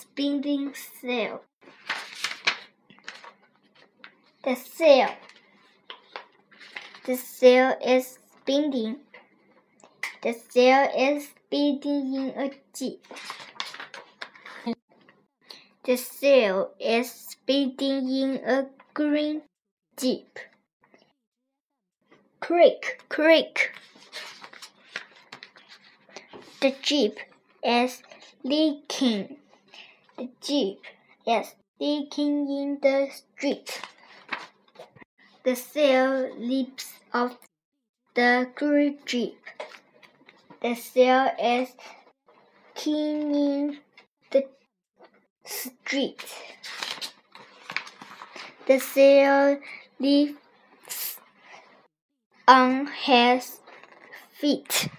Speeding Seal. The sail. The sail is spinning. The sail is spinning in a jeep. The sail is spinning in a green jeep. Creak, creak. The jeep is leaking. The jeep is leaking in the street. The sail leaps off the green jeep. The sail is cleaning the street. The sail leaps on his feet.